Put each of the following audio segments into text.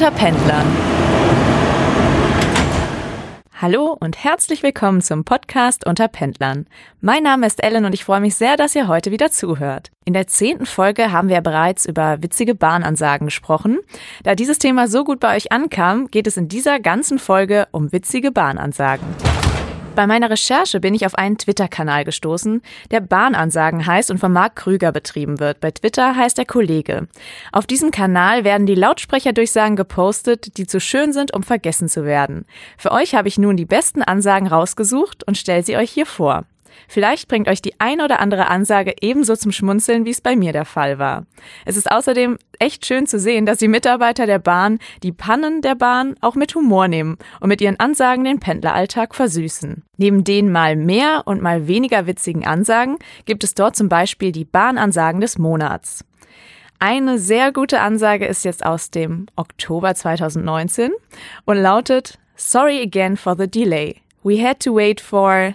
unter Pendlern. Hallo und herzlich willkommen zum Podcast unter Pendlern. Mein Name ist Ellen und ich freue mich sehr, dass ihr heute wieder zuhört. In der zehnten Folge haben wir bereits über witzige Bahnansagen gesprochen. Da dieses Thema so gut bei euch ankam, geht es in dieser ganzen Folge um witzige Bahnansagen. Bei meiner Recherche bin ich auf einen Twitter-Kanal gestoßen, der Bahnansagen heißt und von Marc Krüger betrieben wird. Bei Twitter heißt er Kollege. Auf diesem Kanal werden die Lautsprecherdurchsagen gepostet, die zu schön sind, um vergessen zu werden. Für euch habe ich nun die besten Ansagen rausgesucht und stelle sie euch hier vor. Vielleicht bringt euch die ein oder andere Ansage ebenso zum Schmunzeln, wie es bei mir der Fall war. Es ist außerdem echt schön zu sehen, dass die Mitarbeiter der Bahn die Pannen der Bahn auch mit Humor nehmen und mit ihren Ansagen den Pendleralltag versüßen. Neben den mal mehr und mal weniger witzigen Ansagen gibt es dort zum Beispiel die Bahnansagen des Monats. Eine sehr gute Ansage ist jetzt aus dem Oktober 2019 und lautet Sorry again for the delay. We had to wait for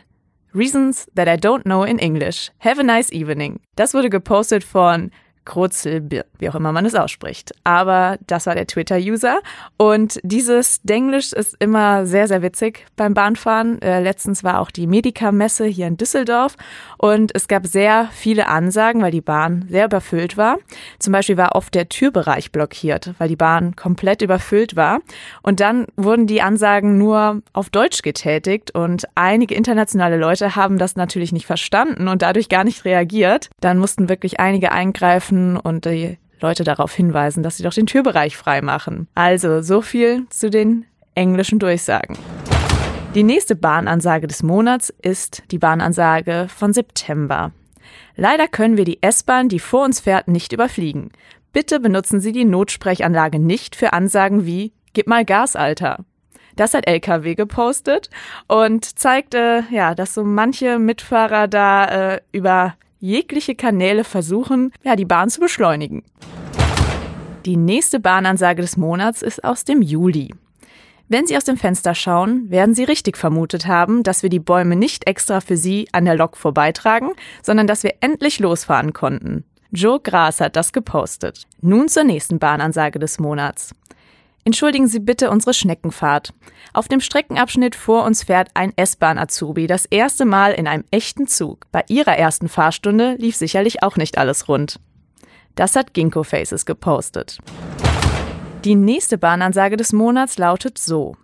Reasons that I don't know in English. Have a nice evening. Das wurde gepostet von Krutzel, wie auch immer man es ausspricht. Aber das war der Twitter-User. Und dieses Denglisch ist immer sehr, sehr witzig beim Bahnfahren. Äh, letztens war auch die Medica-Messe hier in Düsseldorf. Und es gab sehr viele Ansagen, weil die Bahn sehr überfüllt war. Zum Beispiel war oft der Türbereich blockiert, weil die Bahn komplett überfüllt war. Und dann wurden die Ansagen nur auf Deutsch getätigt. Und einige internationale Leute haben das natürlich nicht verstanden und dadurch gar nicht reagiert. Dann mussten wirklich einige eingreifen treffen und die Leute darauf hinweisen, dass sie doch den Türbereich frei machen. Also so viel zu den englischen Durchsagen. Die nächste Bahnansage des Monats ist die Bahnansage von September. Leider können wir die S-Bahn, die vor uns fährt, nicht überfliegen. Bitte benutzen Sie die Notsprechanlage nicht für Ansagen wie Gib mal Gas, Alter. Das hat LKW gepostet und zeigte, ja, dass so manche Mitfahrer da äh, über jegliche Kanäle versuchen, ja, die Bahn zu beschleunigen. Die nächste Bahnansage des Monats ist aus dem Juli. Wenn Sie aus dem Fenster schauen, werden Sie richtig vermutet haben, dass wir die Bäume nicht extra für Sie an der Lok vorbeitragen, sondern dass wir endlich losfahren konnten. Joe Gras hat das gepostet. Nun zur nächsten Bahnansage des Monats. Entschuldigen Sie bitte unsere Schneckenfahrt. Auf dem Streckenabschnitt vor uns fährt ein S-Bahn-Azubi das erste Mal in einem echten Zug. Bei ihrer ersten Fahrstunde lief sicherlich auch nicht alles rund. Das hat Ginkgo Faces gepostet. Die nächste Bahnansage des Monats lautet so.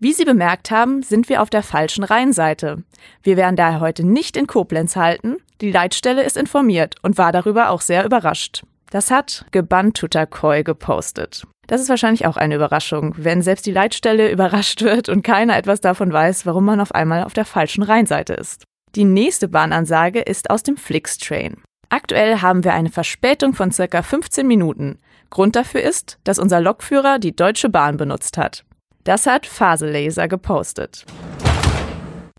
Wie Sie bemerkt haben, sind wir auf der falschen Rheinseite. Wir werden daher heute nicht in Koblenz halten. Die Leitstelle ist informiert und war darüber auch sehr überrascht. Das hat Gebantutakoi gepostet. Das ist wahrscheinlich auch eine Überraschung, wenn selbst die Leitstelle überrascht wird und keiner etwas davon weiß, warum man auf einmal auf der falschen Rheinseite ist. Die nächste Bahnansage ist aus dem Flixtrain. Aktuell haben wir eine Verspätung von circa 15 Minuten. Grund dafür ist, dass unser Lokführer die Deutsche Bahn benutzt hat. Das hat Faselaser gepostet.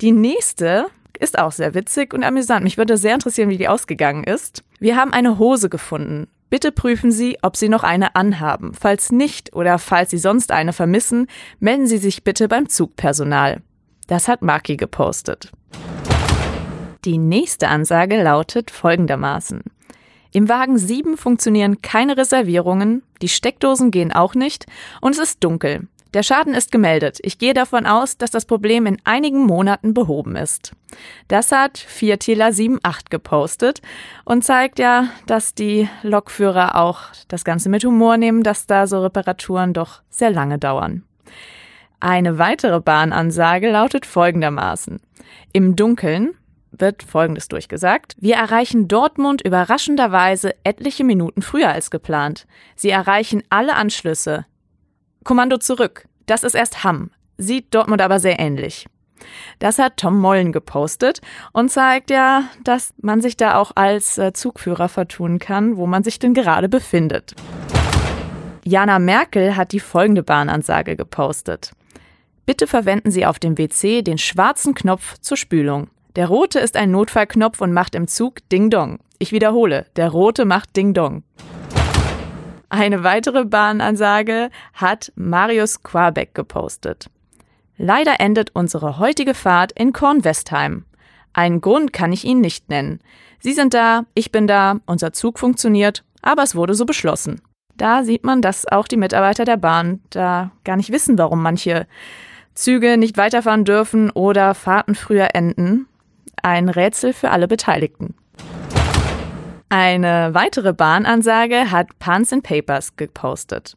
Die nächste ist auch sehr witzig und amüsant. Mich würde sehr interessieren, wie die ausgegangen ist. Wir haben eine Hose gefunden. Bitte prüfen Sie, ob Sie noch eine anhaben. Falls nicht oder falls Sie sonst eine vermissen, melden Sie sich bitte beim Zugpersonal. Das hat Maki gepostet. Die nächste Ansage lautet folgendermaßen. Im Wagen 7 funktionieren keine Reservierungen, die Steckdosen gehen auch nicht und es ist dunkel. Der Schaden ist gemeldet. Ich gehe davon aus, dass das Problem in einigen Monaten behoben ist. Das hat Viertäler 78 gepostet und zeigt ja, dass die Lokführer auch das Ganze mit Humor nehmen, dass da so Reparaturen doch sehr lange dauern. Eine weitere Bahnansage lautet folgendermaßen. Im Dunkeln wird Folgendes durchgesagt. Wir erreichen Dortmund überraschenderweise etliche Minuten früher als geplant. Sie erreichen alle Anschlüsse. Kommando zurück. Das ist erst Hamm. Sieht Dortmund aber sehr ähnlich. Das hat Tom Mollen gepostet und zeigt ja, dass man sich da auch als äh, Zugführer vertun kann, wo man sich denn gerade befindet. Jana Merkel hat die folgende Bahnansage gepostet. Bitte verwenden Sie auf dem WC den schwarzen Knopf zur Spülung. Der rote ist ein Notfallknopf und macht im Zug Ding Dong. Ich wiederhole, der rote macht Ding Dong. Eine weitere Bahnansage hat Marius Quabeck gepostet. Leider endet unsere heutige Fahrt in Kornwestheim. Einen Grund kann ich Ihnen nicht nennen. Sie sind da, ich bin da, unser Zug funktioniert, aber es wurde so beschlossen. Da sieht man, dass auch die Mitarbeiter der Bahn da gar nicht wissen, warum manche Züge nicht weiterfahren dürfen oder Fahrten früher enden. Ein Rätsel für alle Beteiligten. Eine weitere Bahnansage hat Pants and Papers gepostet.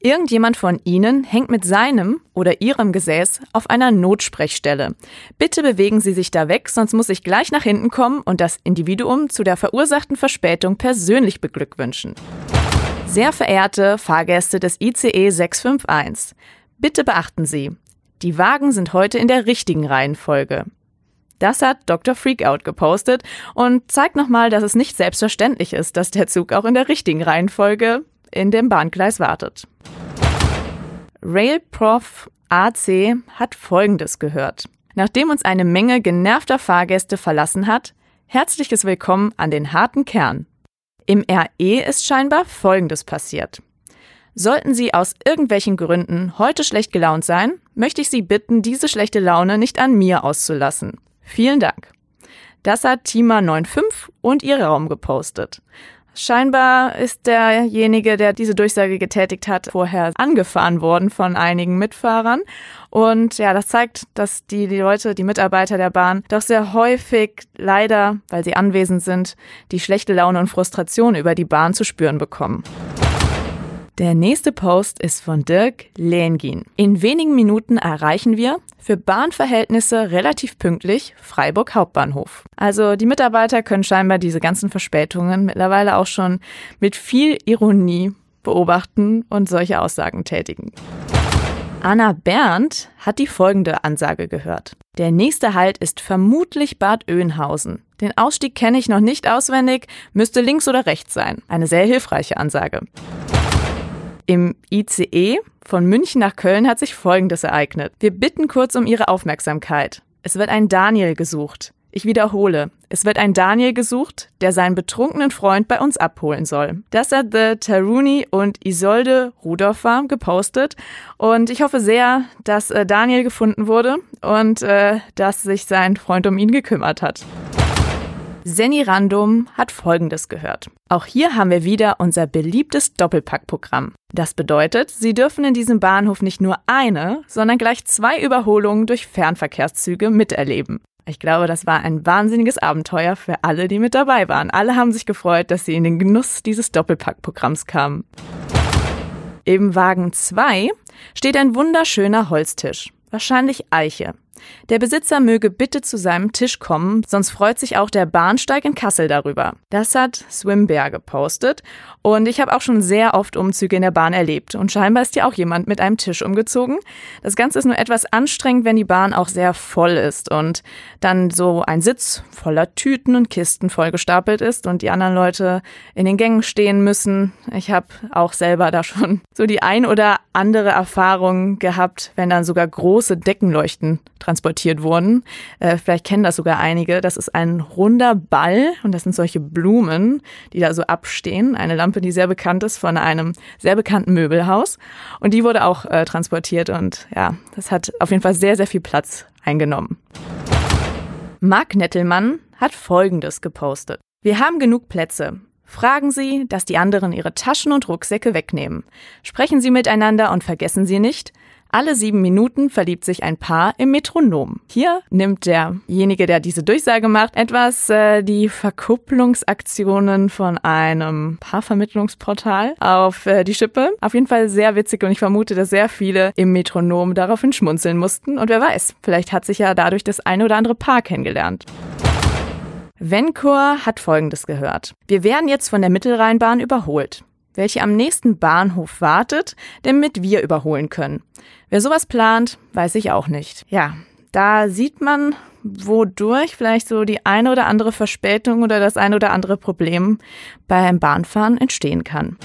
Irgendjemand von Ihnen hängt mit seinem oder Ihrem Gesäß auf einer Notsprechstelle. Bitte bewegen Sie sich da weg, sonst muss ich gleich nach hinten kommen und das Individuum zu der verursachten Verspätung persönlich beglückwünschen. Sehr verehrte Fahrgäste des ICE 651, bitte beachten Sie, die Wagen sind heute in der richtigen Reihenfolge. Das hat Dr. Freakout gepostet und zeigt nochmal, dass es nicht selbstverständlich ist, dass der Zug auch in der richtigen Reihenfolge in dem Bahngleis wartet. Railprof AC hat Folgendes gehört. Nachdem uns eine Menge genervter Fahrgäste verlassen hat, herzliches Willkommen an den harten Kern. Im RE ist scheinbar Folgendes passiert. Sollten Sie aus irgendwelchen Gründen heute schlecht gelaunt sein, möchte ich Sie bitten, diese schlechte Laune nicht an mir auszulassen. Vielen Dank. Das hat Tima95 und ihr Raum gepostet. Scheinbar ist derjenige, der diese Durchsage getätigt hat, vorher angefahren worden von einigen Mitfahrern. Und ja, das zeigt, dass die, die Leute, die Mitarbeiter der Bahn doch sehr häufig leider, weil sie anwesend sind, die schlechte Laune und Frustration über die Bahn zu spüren bekommen. Der nächste Post ist von Dirk Lehngin. In wenigen Minuten erreichen wir für Bahnverhältnisse relativ pünktlich Freiburg Hauptbahnhof. Also die Mitarbeiter können scheinbar diese ganzen Verspätungen mittlerweile auch schon mit viel Ironie beobachten und solche Aussagen tätigen. Anna Berndt hat die folgende Ansage gehört. Der nächste Halt ist vermutlich Bad Oeynhausen. Den Ausstieg kenne ich noch nicht auswendig, müsste links oder rechts sein. Eine sehr hilfreiche Ansage. Im ICE von München nach Köln hat sich Folgendes ereignet. Wir bitten kurz um Ihre Aufmerksamkeit. Es wird ein Daniel gesucht. Ich wiederhole, es wird ein Daniel gesucht, der seinen betrunkenen Freund bei uns abholen soll. Das hat The Taruni und Isolde Rudolfer gepostet und ich hoffe sehr, dass äh, Daniel gefunden wurde und äh, dass sich sein Freund um ihn gekümmert hat. Senni Random hat Folgendes gehört. Auch hier haben wir wieder unser beliebtes Doppelpackprogramm. Das bedeutet, Sie dürfen in diesem Bahnhof nicht nur eine, sondern gleich zwei Überholungen durch Fernverkehrszüge miterleben. Ich glaube, das war ein wahnsinniges Abenteuer für alle, die mit dabei waren. Alle haben sich gefreut, dass sie in den Genuss dieses Doppelpackprogramms kamen. Im Wagen 2 steht ein wunderschöner Holztisch, wahrscheinlich Eiche. Der Besitzer möge bitte zu seinem Tisch kommen, sonst freut sich auch der Bahnsteig in Kassel darüber. Das hat Swimbear gepostet und ich habe auch schon sehr oft Umzüge in der Bahn erlebt und scheinbar ist ja auch jemand mit einem Tisch umgezogen. Das Ganze ist nur etwas anstrengend, wenn die Bahn auch sehr voll ist und dann so ein Sitz voller Tüten und Kisten vollgestapelt ist und die anderen Leute in den Gängen stehen müssen. Ich habe auch selber da schon so die ein oder andere Erfahrung gehabt, wenn dann sogar große Deckenleuchten transportiert wurden. Äh, vielleicht kennen das sogar einige. Das ist ein runder Ball und das sind solche Blumen, die da so abstehen. Eine Lampe, die sehr bekannt ist von einem sehr bekannten Möbelhaus. Und die wurde auch äh, transportiert und ja, das hat auf jeden Fall sehr, sehr viel Platz eingenommen. Marc Nettelmann hat Folgendes gepostet. Wir haben genug Plätze. Fragen Sie, dass die anderen ihre Taschen und Rucksäcke wegnehmen. Sprechen Sie miteinander und vergessen Sie nicht, alle sieben Minuten verliebt sich ein Paar im Metronom. Hier nimmt derjenige, der diese Durchsage macht, etwas äh, die Verkupplungsaktionen von einem Paarvermittlungsportal auf äh, die Schippe. Auf jeden Fall sehr witzig und ich vermute, dass sehr viele im Metronom daraufhin schmunzeln mussten. Und wer weiß, vielleicht hat sich ja dadurch das eine oder andere Paar kennengelernt. Vencor hat Folgendes gehört. Wir werden jetzt von der Mittelrheinbahn überholt welche am nächsten Bahnhof wartet, damit wir überholen können. Wer sowas plant, weiß ich auch nicht. Ja, da sieht man, wodurch vielleicht so die eine oder andere Verspätung oder das eine oder andere Problem beim Bahnfahren entstehen kann.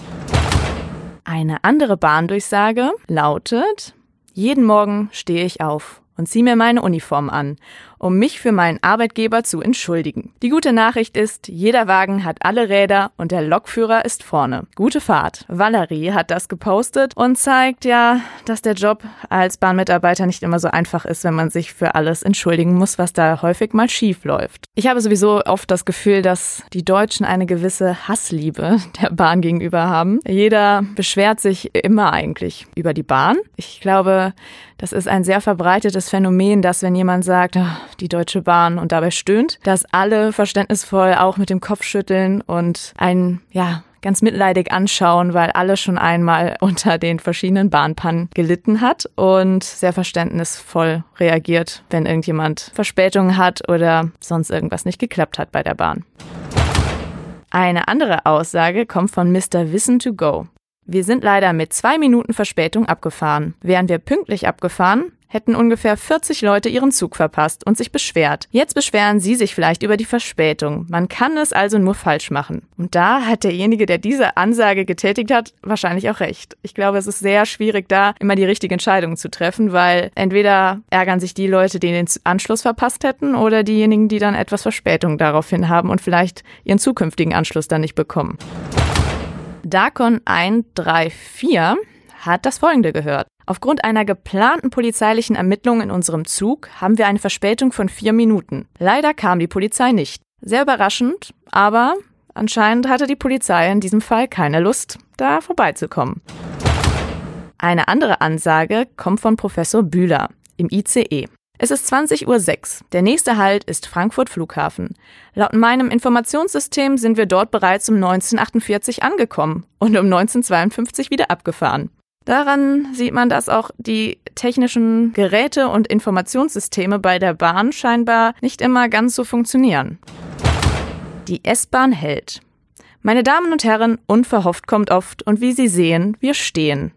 Eine andere Bahndurchsage lautet, jeden Morgen stehe ich auf und ziehe mir meine Uniform an um mich für meinen Arbeitgeber zu entschuldigen. Die gute Nachricht ist, jeder Wagen hat alle Räder und der Lokführer ist vorne. Gute Fahrt. Valerie hat das gepostet und zeigt ja, dass der Job als Bahnmitarbeiter nicht immer so einfach ist, wenn man sich für alles entschuldigen muss, was da häufig mal schief läuft. Ich habe sowieso oft das Gefühl, dass die Deutschen eine gewisse Hassliebe der Bahn gegenüber haben. Jeder beschwert sich immer eigentlich über die Bahn. Ich glaube, das ist ein sehr verbreitetes Phänomen, dass wenn jemand sagt, oh, die Deutsche Bahn und dabei stöhnt, dass alle verständnisvoll auch mit dem Kopf schütteln und ein, ja, ganz mitleidig anschauen, weil alle schon einmal unter den verschiedenen Bahnpannen gelitten hat und sehr verständnisvoll reagiert, wenn irgendjemand Verspätungen hat oder sonst irgendwas nicht geklappt hat bei der Bahn. Eine andere Aussage kommt von Mr. Wissen to Go. Wir sind leider mit zwei Minuten Verspätung abgefahren. Wären wir pünktlich abgefahren, hätten ungefähr 40 Leute ihren Zug verpasst und sich beschwert. Jetzt beschweren sie sich vielleicht über die Verspätung. Man kann es also nur falsch machen. Und da hat derjenige, der diese Ansage getätigt hat, wahrscheinlich auch recht. Ich glaube, es ist sehr schwierig, da immer die richtige Entscheidung zu treffen, weil entweder ärgern sich die Leute, die den Anschluss verpasst hätten, oder diejenigen, die dann etwas Verspätung daraufhin haben und vielleicht ihren zukünftigen Anschluss dann nicht bekommen. Dakon 134 hat das folgende gehört. Aufgrund einer geplanten polizeilichen Ermittlung in unserem Zug haben wir eine Verspätung von vier Minuten. Leider kam die Polizei nicht. Sehr überraschend, aber anscheinend hatte die Polizei in diesem Fall keine Lust, da vorbeizukommen. Eine andere Ansage kommt von Professor Bühler im ICE. Es ist 20.06 Uhr. Der nächste Halt ist Frankfurt Flughafen. Laut meinem Informationssystem sind wir dort bereits um 1948 angekommen und um 1952 wieder abgefahren. Daran sieht man, dass auch die technischen Geräte und Informationssysteme bei der Bahn scheinbar nicht immer ganz so funktionieren. Die S-Bahn hält. Meine Damen und Herren, unverhofft kommt oft und wie Sie sehen, wir stehen.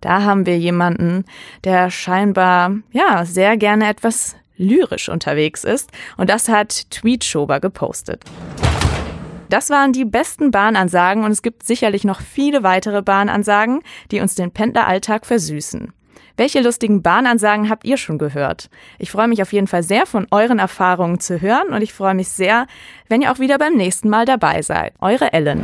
Da haben wir jemanden, der scheinbar, ja, sehr gerne etwas lyrisch unterwegs ist und das hat Tweetschober gepostet. Das waren die besten Bahnansagen und es gibt sicherlich noch viele weitere Bahnansagen, die uns den Pendleralltag versüßen. Welche lustigen Bahnansagen habt ihr schon gehört? Ich freue mich auf jeden Fall sehr, von euren Erfahrungen zu hören und ich freue mich sehr, wenn ihr auch wieder beim nächsten Mal dabei seid. Eure Ellen.